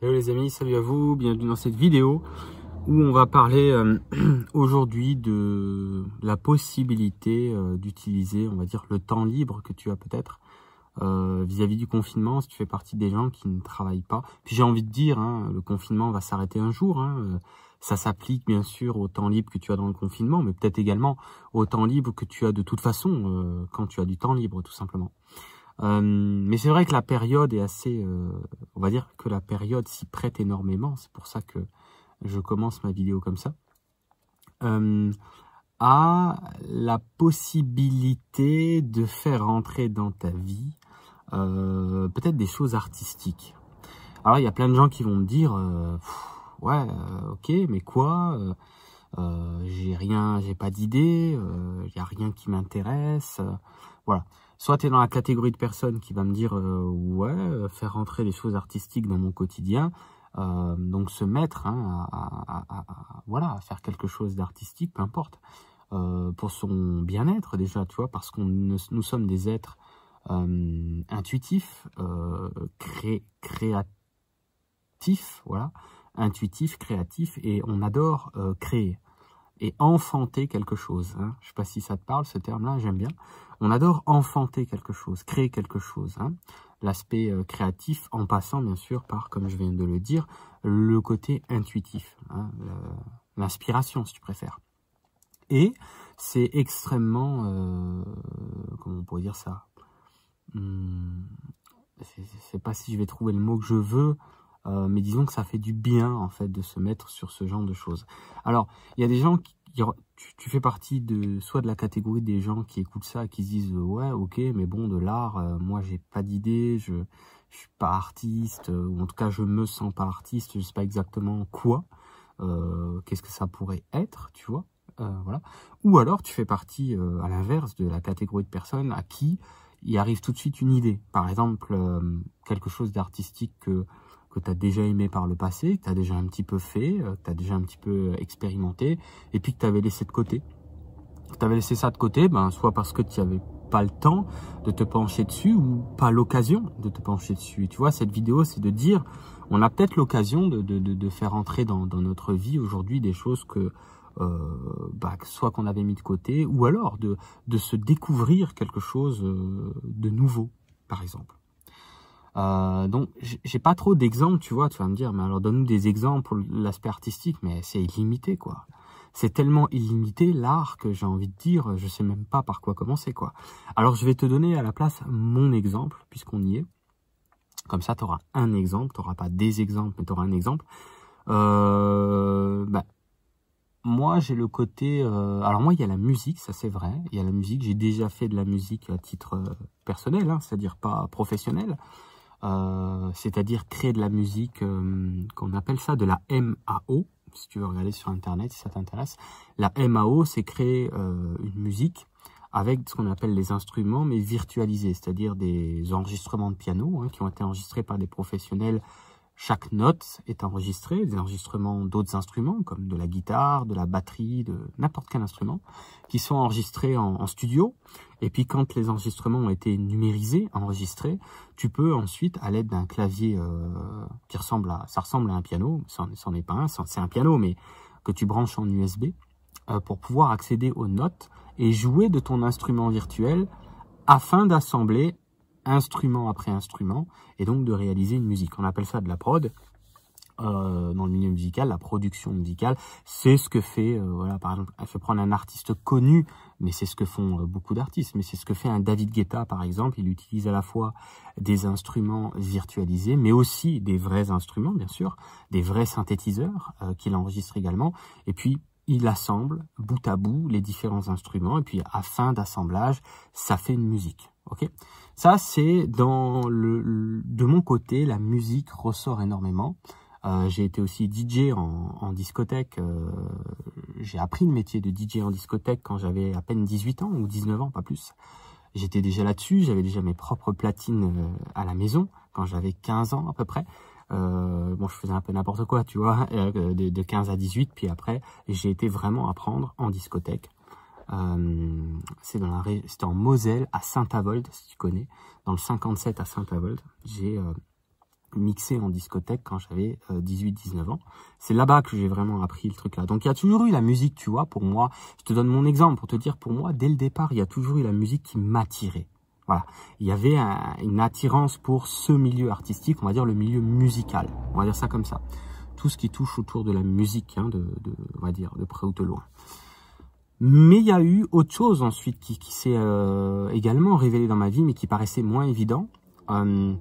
Hello les amis, salut à vous, bienvenue dans cette vidéo où on va parler euh, aujourd'hui de la possibilité euh, d'utiliser, on va dire, le temps libre que tu as peut-être euh, vis-à-vis du confinement, si tu fais partie des gens qui ne travaillent pas. Puis j'ai envie de dire, hein, le confinement va s'arrêter un jour, hein, ça s'applique bien sûr au temps libre que tu as dans le confinement, mais peut-être également au temps libre que tu as de toute façon quand tu as du temps libre tout simplement. Euh, mais c'est vrai que la période est assez, euh, on va dire que la période s'y prête énormément. C'est pour ça que je commence ma vidéo comme ça. Euh, à la possibilité de faire entrer dans ta vie euh, peut-être des choses artistiques. Alors il y a plein de gens qui vont me dire, ouais, ok, mais quoi J'ai rien, j'ai pas d'idée, il y a rien qui m'intéresse, voilà. Soit tu es dans la catégorie de personnes qui va me dire euh, ouais, euh, faire rentrer les choses artistiques dans mon quotidien, euh, donc se mettre hein, à, voilà, faire quelque chose d'artistique, peu importe, pour son bien-être déjà, tu vois, parce qu'on nous sommes des êtres intuitifs, cré, créatifs, voilà, intuitifs, créatifs, et on adore créer et enfanter quelque chose. Hein. Je sais pas si ça te parle, ce terme-là, j'aime bien. On adore enfanter quelque chose, créer quelque chose. Hein. L'aspect euh, créatif en passant, bien sûr, par, comme je viens de le dire, le côté intuitif, hein, l'inspiration, si tu préfères. Et c'est extrêmement, euh, comment on pourrait dire ça? Je sais pas si je vais trouver le mot que je veux, euh, mais disons que ça fait du bien en fait de se mettre sur ce genre de choses. Alors, il y a des gens qui, tu, fais partie de soit de la catégorie des gens qui écoutent ça qui se disent ouais ok mais bon de l'art euh, moi j'ai pas d'idée je je suis pas artiste euh, ou en tout cas je me sens pas artiste je sais pas exactement quoi qu'est-ce que ça pourrait être tu vois voilà ou alors tu fais partie à l'inverse de la catégorie de personnes à qui il arrive tout de suite une idée par exemple quelque chose d'artistique que que tu as déjà aimé par le passé, que tu as déjà un petit peu fait, euh, que tu as déjà un petit peu expérimenté, et puis que tu avais laissé de côté. Tu avais laissé ça de côté, ben, soit parce que tu n'avais pas le temps de te pencher dessus, ou pas l'occasion de te pencher dessus. Tu vois, cette vidéo, c'est de dire, on a peut-être l'occasion de, de, de, faire entrer dans, notre vie aujourd'hui des choses que, euh, bah, soit qu'on avait mis de côté, ou alors de, de se découvrir quelque chose euh, de nouveau, par exemple. Euh, donc, j'ai pas trop d'exemples, tu vois. Tu vas me dire, mais alors donne-nous des exemples pour l'aspect artistique, mais c'est illimité, quoi. C'est tellement illimité l'art que j'ai envie de dire, je sais même pas par quoi commencer, quoi. Alors, je vais te donner à la place mon exemple, puisqu'on y est. Comme ça, tu auras un exemple, tu n'auras pas des exemples, mais tu auras un exemple. Euh, bah, moi, j'ai le côté... Euh, alors moi, il y a la musique, ça c'est vrai. Il y a la musique, j'ai déjà fait de la musique à titre euh, personnel, hein, c'est-à-dire pas professionnel. Euh, c'est-à-dire créer de la musique, euh, qu'on appelle ça de la MAO, si tu veux regarder sur Internet, si ça t'intéresse. La MAO, c'est créer euh, une musique avec ce qu'on appelle les instruments, mais virtualisés, c'est-à-dire des enregistrements de piano hein, qui ont été enregistrés par des professionnels chaque note est enregistrée, des enregistrements d'autres instruments, comme de la guitare, de la batterie, de n'importe quel instrument, qui sont enregistrés en, studio. Et puis quand les enregistrements ont été numérisés, enregistrés, tu peux ensuite, à l'aide d'un clavier euh, qui ressemble à, un piano, n'en est pas un, c'est un piano, mais que tu branches en USB, euh, pour pouvoir accéder aux notes et jouer de ton instrument virtuel afin d'assembler instrument après instrument, et donc de réaliser une musique. On appelle ça de la prod. Euh, dans le milieu musical, la production musicale, c'est ce que fait, euh, voilà, par exemple, je vais prendre un artiste connu, mais c'est ce que font euh, beaucoup d'artistes, mais c'est ce que fait un David Guetta, par exemple, il utilise à la fois des instruments virtualisés, mais aussi des vrais instruments, bien sûr, des vrais synthétiseurs qu'il enregistre également, et puis il assemble bout à bout les différents instruments, et puis à fin d'assemblage, ça fait une musique. Ok, ça c'est dans le de mon côté la musique ressort énormément. Euh, j'ai été aussi DJ en, discothèque. Euh, j'ai appris le métier de DJ en discothèque quand j'avais à peine 18 ans ou 19 ans, pas plus. J'étais déjà là-dessus, j'avais déjà mes propres platines euh, à la maison quand j'avais 15 ans à peu près. bon, je faisais un peu n'importe quoi, tu vois, de, de 15 à 18, puis après, j'ai été vraiment apprendre en discothèque. Euh, c'est dans la c'était en Moselle, à Saint-Avold, si tu connais, dans le 57 à Saint-Avold. J'ai euh, mixé en discothèque quand j'avais 18-19 ans. C'est là-bas que j'ai vraiment appris le truc là. Donc il y a toujours eu la musique, tu vois, pour moi. Je te donne mon exemple pour te dire, pour moi, dès le départ, il y a toujours eu la musique qui m'attirait. Voilà, il y avait une attirance pour ce milieu artistique, on va dire le milieu musical, on va dire ça comme ça. Tout ce qui touche autour de la musique, hein, on va dire, de près ou de loin. Mais il y a eu autre chose ensuite qui, s'est euh, également révélé dans ma vie, mais qui paraissait moins évident. Euh,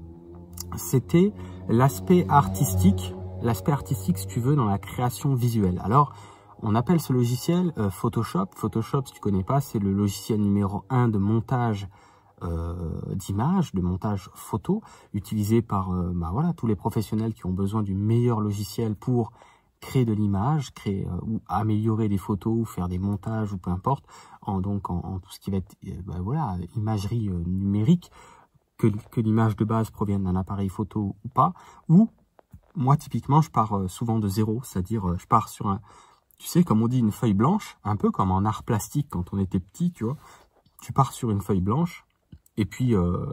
c'était l'aspect artistique, l'aspect artistique, si tu veux, dans la création visuelle. Alors, on appelle ce logiciel euh, Photoshop. Photoshop, si tu connais pas, c'est le logiciel numéro un de montage euh, d'images, de montage photo, utilisé par bah voilà, tous les professionnels qui ont besoin du meilleur logiciel pour créer de l'image, créer euh, ou améliorer des photos, ou faire des montages ou peu importe, en donc en, tout ce qui va être bah voilà imagerie numérique, que, que l'image de base provienne d'un appareil photo ou pas, ou moi typiquement je pars souvent de zéro, c'est-à-dire je pars sur un, tu sais comme on dit une feuille blanche, un peu comme en art plastique quand on était petit, tu vois, tu pars sur une feuille blanche et puis euh,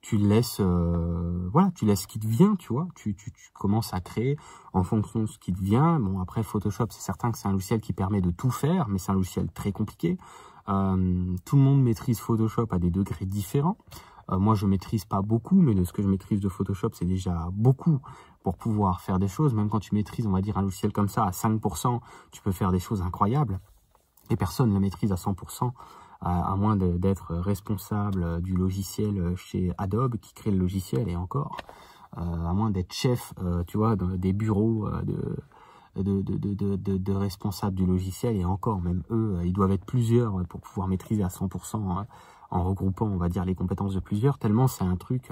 tu laisses euh, voilà tu laisses ce qui te vient tu vois. Tu, tu, commences à créer en fonction de ce qui te vient. Bon après Photoshop c'est certain que c'est un logiciel qui permet de tout faire mais c'est un logiciel très compliqué. Euh, tout le monde maîtrise Photoshop à des degrés différents. Euh, moi je maîtrise pas beaucoup mais de ce que je maîtrise de Photoshop c'est déjà beaucoup pour pouvoir faire des choses. Même quand tu maîtrises on va dire un logiciel comme ça à 5% tu peux faire des choses incroyables. Et personne ne le maîtrise à 100% à, moins d'être responsable du logiciel chez Adobe qui crée le logiciel et encore, euh, à moins d'être chef, euh, tu vois, des bureaux euh, de, responsables du logiciel et encore, même eux, ils doivent être plusieurs pour pouvoir maîtriser à 100% hein, en regroupant, on va dire, les compétences de plusieurs, tellement c'est un truc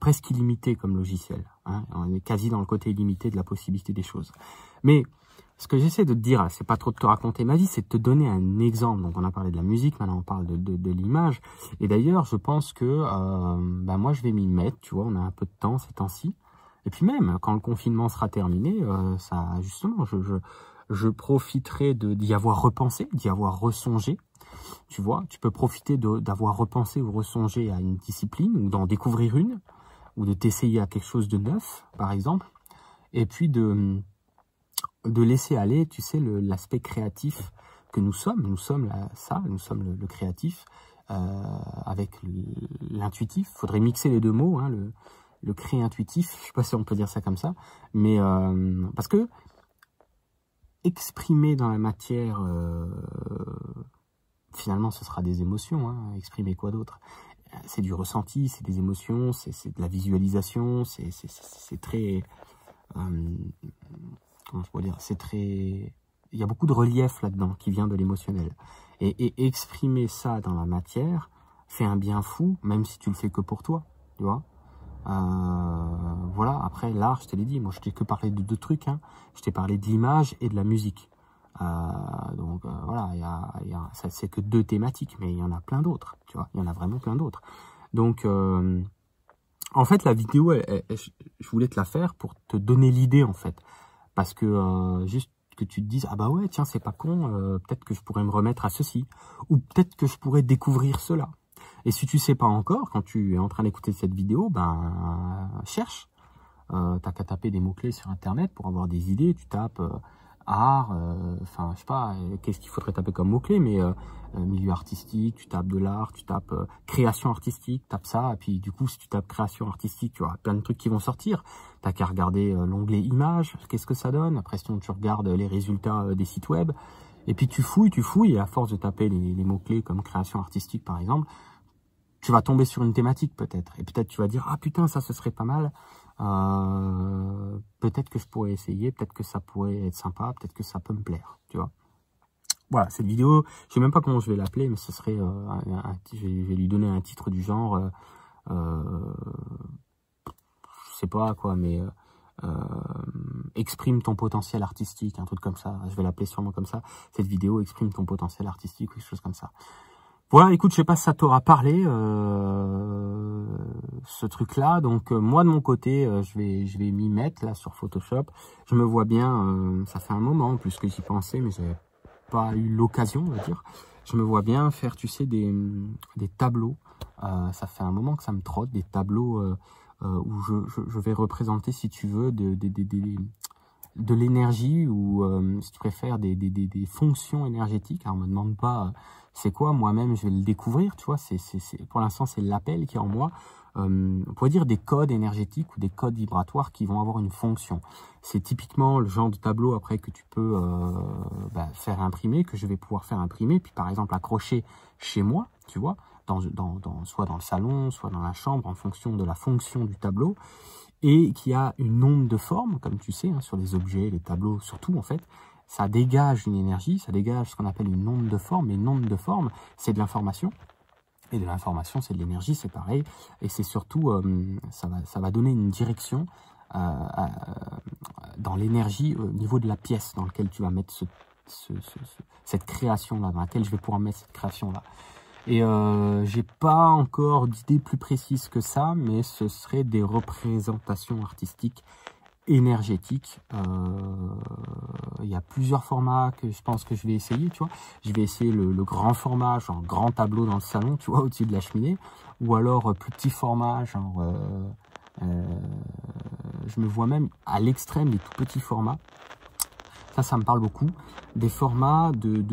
presque illimité comme logiciel. Hein. on est quasi dans le côté illimité de la possibilité des choses. Mais ce que j'essaie de te dire, c'est pas trop de te raconter ma vie, c'est de te donner un exemple. Donc on a parlé de la musique, maintenant on parle de, de, de l'image. Et d'ailleurs, je pense que euh, ben moi je vais m'y mettre, tu vois, on a un peu de temps ces temps-ci. Et puis même, quand le confinement sera terminé, euh, ça justement, je, je, je profiterai d'y avoir repensé, d'y avoir ressongé. Tu vois, tu peux profiter d'avoir repensé ou ressongé à une discipline, ou d'en découvrir une, ou de t'essayer à quelque chose de neuf, par exemple. Et puis de de laisser aller, tu sais, l'aspect créatif que nous sommes. Nous sommes ça, nous sommes le, créatif euh, avec l'intuitif. Il faudrait mixer les deux mots, hein, le, le créé-intuitif. Je sais pas si on peut dire ça comme ça, mais euh, parce que exprimer dans la matière, euh, finalement, ce sera des émotions. Hein. Exprimer quoi d'autre? C'est du ressenti, c'est des émotions, c'est de la visualisation, c'est très c'est très, il y a beaucoup de relief là-dedans qui vient de l'émotionnel. Et, exprimer ça dans la matière fait un bien fou, même si tu le fais que pour toi, tu vois. Euh, voilà, après l'art, je te l'ai dit, moi je t'ai que parlé de deux trucs, hein. je t'ai parlé de l'image et de la musique. Euh, donc euh, voilà, il y a, y a, ça c'est que deux thématiques, mais il y en a plein d'autres, tu vois, il y en a vraiment plein d'autres. Donc en fait, la vidéo, je voulais te la faire pour te donner l'idée en fait. Parce que euh, juste que tu te dises, ah bah ouais, tiens, c'est pas con, euh, peut-être que je pourrais me remettre à ceci. Ou peut-être que je pourrais découvrir cela. Et si tu sais pas encore, quand tu es en train d'écouter cette vidéo, ben cherche. Euh, T'as qu'à taper des mots-clés sur Internet pour avoir des idées. Tu tapes euh, art, euh, enfin, je sais pas, euh, qu'est-ce qu'il faudrait taper comme mot-clé, mais euh, milieu artistique, tu tapes de l'art, tu tapes création artistique, tape ça, et puis du coup, si tu tapes création artistique, tu auras plein de trucs qui vont sortir. T'as qu'à regarder l'onglet images, qu'est-ce que ça donne. Après, sinon, tu regardes les résultats des sites web, et puis tu fouilles, tu fouilles, et à force de taper les, les mots-clés comme création artistique, par exemple, tu vas tomber sur une thématique peut-être, et peut-être tu vas dire, ah putain, ça, ce serait pas mal. Euh, peut-être que je pourrais essayer, peut-être que ça pourrait être sympa, peut-être que ça peut me plaire, tu vois. Voilà, cette vidéo, je sais même pas comment je vais l'appeler, mais ce serait, euh, je, vais, lui donner un titre du genre, euh, euh je sais pas quoi, mais exprime ton potentiel artistique, un truc comme ça. Je vais l'appeler sûrement comme ça. Cette vidéo exprime ton potentiel artistique, quelque chose comme ça. Voilà, écoute, je sais pas si ça t'aura parlé euh, ce truc-là. Donc euh, moi de mon côté, euh, je vais je vais m'y mettre là sur Photoshop. Je me vois bien, ça fait un moment plus que j'y pensais, mais j'avais pas eu l'occasion, on va dire. Je me vois bien faire, tu sais, des des tableaux. ça fait un moment que ça me trotte, des tableaux où je, vais représenter, si tu veux, de, de l'énergie ou, si tu préfères, des, des, fonctions énergétiques. Alors, on me demande pas c'est quoi, moi-même, je vais le découvrir, tu vois. C'est, pour l'instant, c'est l'appel qui est en moi. Euh, on pourrait dire des codes énergétiques ou des codes vibratoires qui vont avoir une fonction. C'est typiquement le genre de tableau après que tu peux euh, bah, faire imprimer, que je vais pouvoir faire imprimer, puis par exemple accrocher chez moi, tu vois, dans, dans, soit dans le salon, soit dans la chambre, en fonction de la fonction du tableau, et qui a une onde de forme, comme tu sais, hein, sur les objets, les tableaux, surtout en fait, ça dégage une énergie, ça dégage ce qu'on appelle une onde de forme, et une onde de forme, c'est de l'information, et de l'information, c'est de l'énergie, c'est pareil. Et c'est surtout, euh, ça, va, ça va donner une direction euh, dans l'énergie au niveau de la pièce dans laquelle tu vas mettre cette création-là, dans laquelle je vais pouvoir mettre cette création-là. Et euh, j'ai pas encore d'idée plus précise que ça, mais ce serait des représentations artistiques énergétique. Euh, il y a plusieurs formats que je pense que je vais essayer, tu vois. Je vais essayer le, grand format, genre grand tableau dans le salon, tu vois, au-dessus de la cheminée, ou alors euh, plus petit format, genre... Euh, je me vois même à l'extrême des tout petits formats. Ça, ça me parle beaucoup. Des formats de,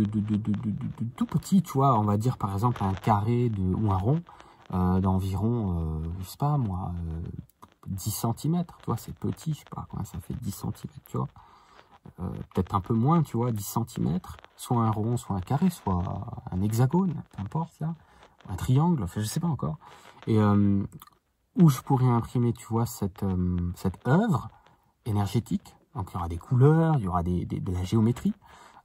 tout petits, tu vois, on va dire par exemple un carré ou un rond d'environ, je sais pas moi, 10 cm, tu vois, c'est petit, je sais pas, ça fait 10 cm, tu vois. Euh, peut-être un peu moins, tu vois, 10 cm, soit un rond, soit un carré, soit un hexagone, peu importe, là, un triangle, enfin, je sais pas encore. Et euh, où je pourrais imprimer, tu vois, euh, cette œuvre énergétique. Donc, il y aura des couleurs, il y aura de la géométrie,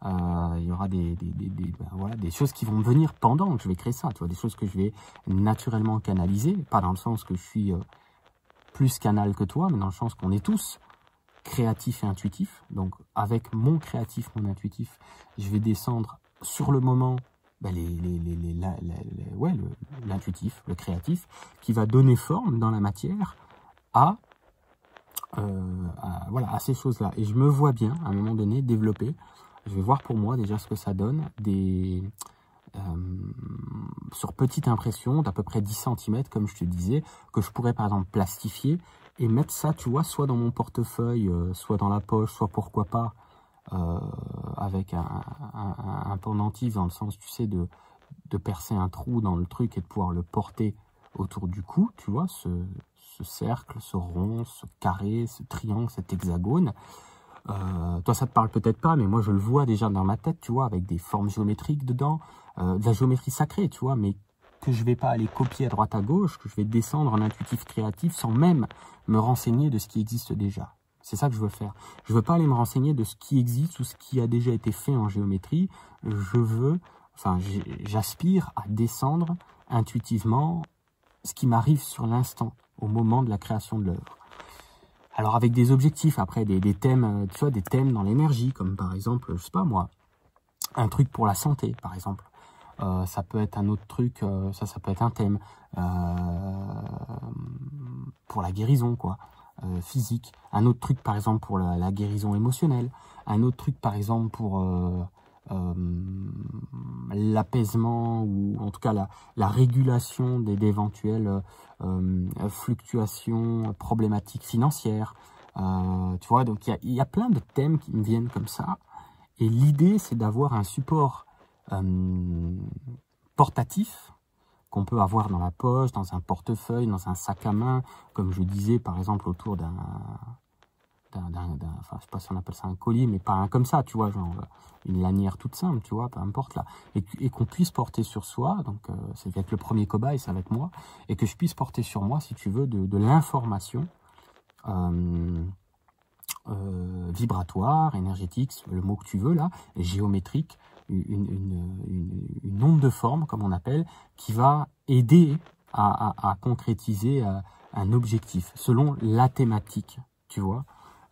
il y aura des, des, ben, voilà, des choses qui vont venir pendant que je vais créer ça, tu vois, des choses que je vais naturellement canaliser, pas dans le sens que je suis plus canal que toi, mais dans le sens qu'on est tous créatifs et intuitifs. Donc, avec mon créatif, mon intuitif, je vais descendre sur le moment ben, les, les, les, ouais, l'intuitif, le, créatif, qui va donner forme dans la matière à, euh, voilà, à ces choses-là. Et je me vois bien, à un moment donné, développer, je vais voir pour moi déjà ce que ça donne, des, euh, sur petite impression d'à peu près 10 cm, comme je te disais, que je pourrais par exemple plastifier et mettre ça, tu vois, soit dans mon portefeuille, euh, soit dans la poche, soit pourquoi pas euh, avec un, un, pendentif dans le sens, tu sais, de, de percer un trou dans le truc et de pouvoir le porter autour du cou, tu vois, ce, ce cercle, ce rond, ce carré, ce triangle, cet hexagone. Euh, toi, ça te parle peut-être pas, mais moi, je le vois déjà dans ma tête, tu vois, avec des formes géométriques dedans, euh, de la géométrie sacrée, tu vois, mais que je vais pas aller copier à droite à gauche, que je vais descendre en intuitif créatif sans même me renseigner de ce qui existe déjà. C'est ça que je veux faire. Je veux pas aller me renseigner de ce qui existe ou ce qui a déjà été fait en géométrie. Je veux, enfin, j'aspire à descendre intuitivement ce qui m'arrive sur l'instant, au moment de la création de l'œuvre. Alors avec des objectifs, après des, thèmes, euh, tu vois, des thèmes dans l'énergie, comme par exemple, je sais pas moi, un truc pour la santé, par exemple. Euh, ça peut être un autre truc, euh, ça, ça peut être un thème pour la guérison, quoi, physique. Un autre truc, par exemple, pour la, guérison émotionnelle. Un autre truc, par exemple, pour l'apaisement ou en tout cas la, la régulation d'éventuelles euh, fluctuations problématiques financières. Euh, tu vois, donc il y, y a, plein de thèmes qui me viennent comme ça. Et l'idée, c'est d'avoir un support euh, portatif qu'on peut avoir dans la poche, dans un portefeuille, dans un sac à main, comme je disais par exemple autour d'un enfin, je sais pas si on appelle ça un colis, mais pas un comme ça, tu vois, genre une lanière toute simple, tu vois, peu importe là, et, qu'on puisse porter sur soi, donc euh, c'est être le premier cobaye, c'est avec moi, et que je puisse porter sur moi, si tu veux, de, l'information euh, euh, vibratoire, énergétique, le mot que tu veux là, géométrique, une, onde de forme, comme on appelle, qui va aider à concrétiser un objectif selon la thématique, tu vois.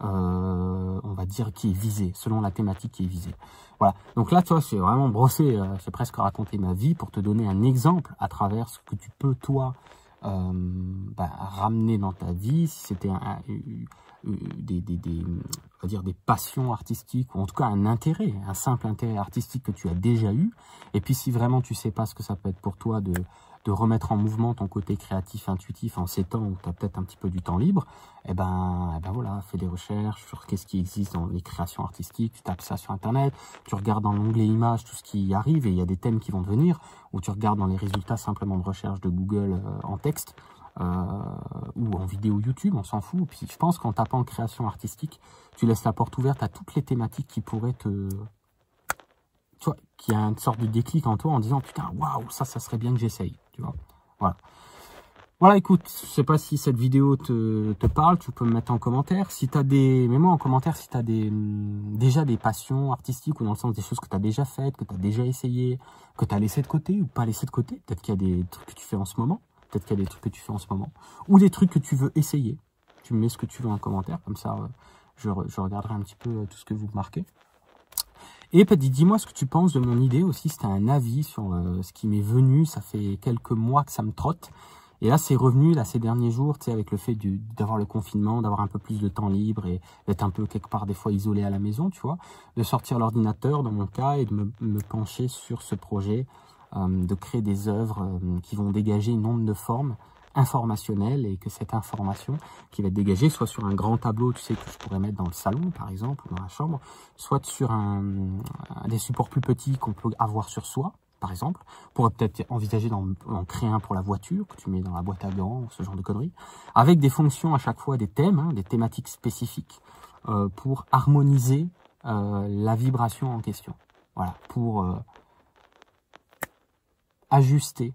Euh, on va dire, qui est visé, selon la thématique qui est visée. Voilà. Donc là, toi, c'est vraiment brossé, euh, c'est presque raconter ma vie pour te donner un exemple à travers ce que tu peux, toi, euh, bah, ramener dans ta vie, si c'était un, des, des, des, on va dire des passions artistiques, ou en tout cas un intérêt, un simple intérêt artistique que tu as déjà eu, et puis si vraiment tu sais pas ce que ça peut être pour toi de de remettre en mouvement ton côté créatif, intuitif en ces temps où tu as peut-être un petit peu du temps libre, eh ben, eh ben voilà, fais des recherches sur qu'est-ce qui existe dans les créations artistiques, tu tapes ça sur Internet, tu regardes dans l'onglet images tout ce qui arrive et il y a des thèmes qui vont venir, ou tu regardes dans les résultats simplement de recherche de Google euh, en texte, euh, ou en vidéo YouTube, on s'en fout. Puis je pense qu'en tapant création artistique, tu laisses la porte ouverte à toutes les thématiques qui pourraient te... Tu vois, qui a une sorte de déclic en toi en disant, putain, waouh, ça, ça serait bien que j'essaye, Voilà. Voilà, écoute, je sais pas si cette vidéo te, parle, tu peux me mettre en commentaire. Si tu as des, mets-moi en commentaire si tu as des, déjà des passions artistiques ou dans le sens des choses que tu as déjà faites, que tu as déjà essayé, que tu as laissé de côté ou pas laissé de côté. Peut-être qu'il y a des trucs que tu fais en ce moment. Peut-être qu'il y a des trucs que tu fais en ce moment. Ou des trucs que tu veux essayer. Tu me mets ce que tu veux en commentaire. Comme ça, euh, je, je regarderai un petit peu euh, tout ce que vous marquez. Et dis-moi ce que tu penses de mon idée aussi. C'était un avis sur euh, ce qui m'est venu. Ça fait quelques mois que ça me trotte. Et là, c'est revenu là ces derniers jours, tu sais, avec le fait d'avoir le confinement, d'avoir un peu plus de temps libre et d'être un peu quelque part des fois isolé à la maison, tu vois, de sortir l'ordinateur dans mon cas et de me, me pencher sur ce projet, euh, de créer des œuvres euh, qui vont dégager une onde de forme informationnelle et que cette information qui va être dégagée soit sur un grand tableau, tu sais, que je pourrais mettre dans le salon, par exemple, ou dans la chambre, soit sur un, des supports plus petits qu'on peut avoir sur soi, par exemple. Pourrait peut-être envisager d'en créer un pour la voiture, que tu mets dans la boîte à gants, ce genre de conneries, avec des fonctions à chaque fois, des thèmes, hein, des thématiques spécifiques, euh, pour harmoniser euh, la vibration en question. Voilà, pour euh, ajuster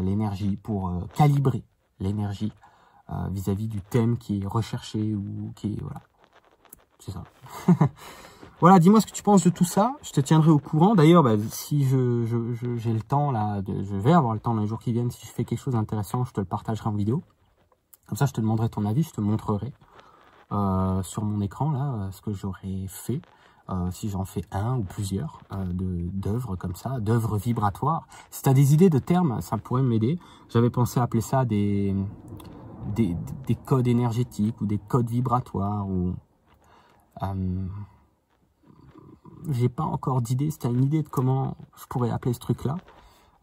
l'énergie, pour calibrer l'énergie vis-à-vis du thème qui est recherché ou qui est... Voilà, c'est ça. Voilà, dis-moi ce que tu penses de tout ça. Je te tiendrai au courant. D'ailleurs, bah, si je, j'ai le temps, là, je vais avoir le temps dans les jours qui viennent, si je fais quelque chose d'intéressant, je te le partagerai en vidéo. Comme ça, je te demanderai ton avis, je te montrerai euh, sur mon écran, là, euh, ce que j'aurais fait. Euh, si j'en fais un ou plusieurs d'œuvres comme ça, d'œuvres vibratoires. Si tu as des idées de termes, ça pourrait m'aider. J'avais pensé appeler ça des, des, des, codes énergétiques ou des codes vibratoires ou j'ai pas encore d'idée, c'était une idée de comment je pourrais appeler ce truc-là.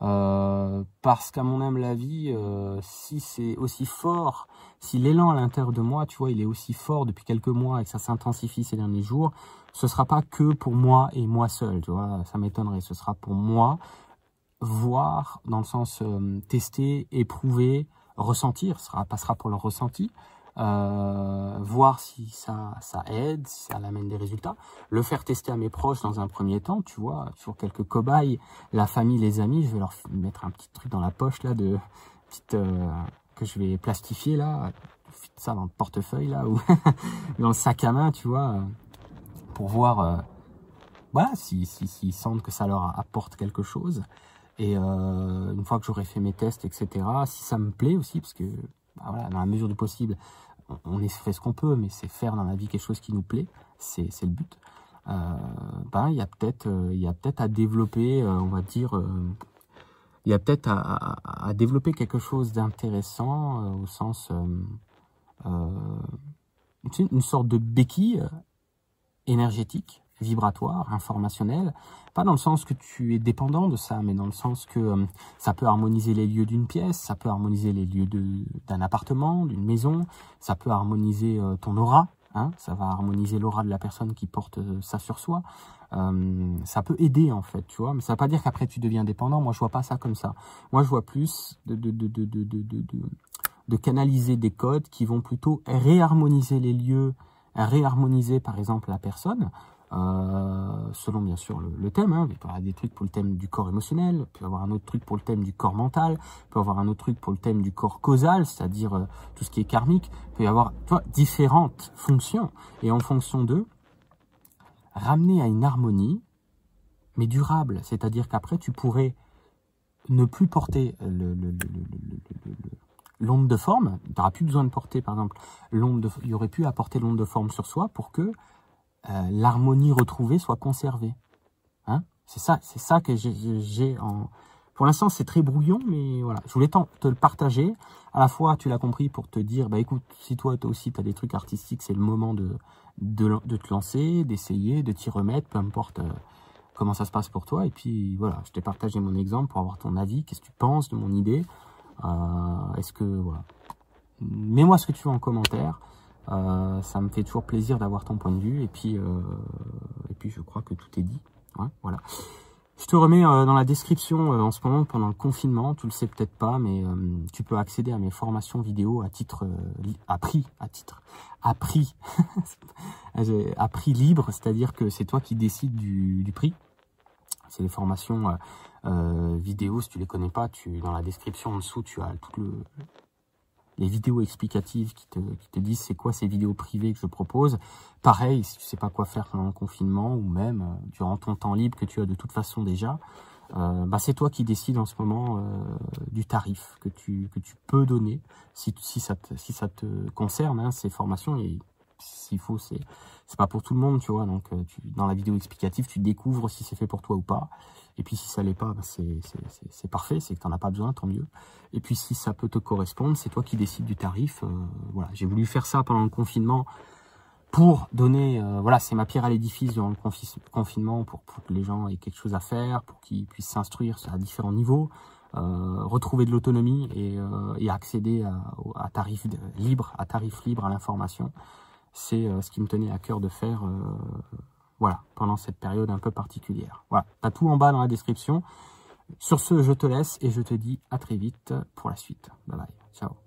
Euh, parce qu'à mon âme la vie, euh, si c'est aussi fort, si l'élan à l'intérieur de moi, tu vois, il est aussi fort depuis quelques mois et que ça s'intensifie ces derniers jours, ce sera pas que pour moi et moi seul, tu vois, ça m'étonnerait. Ce sera pour moi, voir, dans le sens euh, tester, éprouver, ressentir, sera, passera pour le ressenti, euh, voir si ça, ça aide, si ça amène des résultats, le faire tester à mes proches dans un premier temps, tu vois, sur quelques cobayes, la famille, les amis, je vais leur mettre un petit truc dans la poche là de petite euh, que je vais plastifier là, ça dans le portefeuille là ou dans le sac à main, tu vois, pour voir, euh, voilà, s'ils si, si, sentent que ça leur apporte quelque chose. Et euh, une fois que j'aurai fait mes tests, etc., si ça me plaît aussi, parce que bah voilà, dans la mesure du possible, on, est fait ce qu'on peut, mais c'est faire dans la vie quelque chose qui nous plaît, c'est le but. Euh, ben, il y a peut-être euh, peut-être à développer, euh, on va dire, il y a peut-être à, à, développer quelque chose d'intéressant au sens une sorte de béquille énergétique vibratoire, informationnel, pas dans le sens que tu es dépendant de ça, mais dans le sens que euh, ça peut harmoniser les lieux d'une pièce, ça peut harmoniser les lieux d'un appartement, d'une maison, ça peut harmoniser euh, ton aura, hein, ça va harmoniser l'aura de la personne qui porte euh, ça sur soi. ça peut aider en fait, tu vois, mais ça ne veut pas dire qu'après tu deviens dépendant. Moi, je vois pas ça comme ça. Moi, je vois plus de, de, canaliser des codes qui vont plutôt réharmoniser les lieux, réharmoniser par exemple la personne, euh, selon bien sûr le, thème. Hein. Il peut y avoir des trucs pour le thème du corps émotionnel, il peut y avoir un autre truc pour le thème du corps mental, il peut y avoir un autre truc pour le thème du corps causal, c'est-à-dire euh, tout ce qui est karmique. Il peut y avoir différentes fonctions. Et en fonction d'eux, ramener à une harmonie, mais durable. C'est-à-dire qu'après, tu pourrais ne plus porter l'onde de forme. Tu n'auras plus besoin de porter, par exemple, l'onde de... Il y aurait pu apporter l'onde de forme sur soi pour que euh, l'harmonie retrouvée soit conservée. Hein? C'est ça, c'est ça que j'ai en... Pour l'instant, c'est très brouillon, mais voilà. Je voulais te le partager. À la fois, tu l'as compris pour te dire, bah écoute, si toi, toi aussi, tu as des trucs artistiques, c'est le moment de, de, te lancer, d'essayer, de t'y remettre, peu importe euh, comment ça se passe pour toi. Et puis voilà, je t'ai partagé mon exemple pour avoir ton avis. Qu'est-ce que tu penses de mon idée? Euh, Est-ce que voilà, mets-moi ce que tu veux en commentaire. Euh, ça me fait toujours plaisir d'avoir ton point de vue. Et puis, euh, et puis je crois que tout est dit. Ouais, voilà. Je te remets dans la description en ce moment pendant le confinement, tu le sais peut-être pas, mais tu peux accéder à mes formations vidéo à titre à prix, à titre à prix, à prix libre, c'est-à-dire que c'est toi qui décides du, du prix. C'est des formations euh, euh, vidéo, si tu les connais pas, tu dans la description en dessous, tu as toutes le, les vidéos explicatives qui te, qui te disent c'est quoi ces vidéos privées que je propose. Pareil, si tu sais pas quoi faire pendant le confinement ou même euh, durant ton temps libre que tu as de toute façon déjà, euh, bah c'est toi qui décides en ce moment euh, du tarif que tu, que tu peux donner si, si, ça, te, si ça te concerne, hein, ces formations. Et s'il faut, c'est pas pour tout le monde, tu vois. Donc, euh, dans la vidéo explicative, tu découvres si c'est fait pour toi ou pas. Et puis, si ça l'est pas, bah, c'est parfait, c'est que tu n'en as pas besoin, tant mieux. Et puis, si ça peut te correspondre, c'est toi qui décides du tarif. Euh, voilà, j'ai voulu faire ça pendant le confinement pour donner, euh, voilà, c'est ma pierre à l'édifice durant le confinement, pour, que les gens aient quelque chose à faire, pour qu'ils puissent s'instruire à différents niveaux. retrouver de l'autonomie et, accéder à, à tarif libre, à tarif libre à l'information c'est euh, ce qui me tenait à cœur de faire euh, voilà, pendant cette période un peu particulière. Voilà, tu tout en bas dans la description. Sur ce, je te laisse et je te dis à très vite pour la suite. Bye bye, ciao.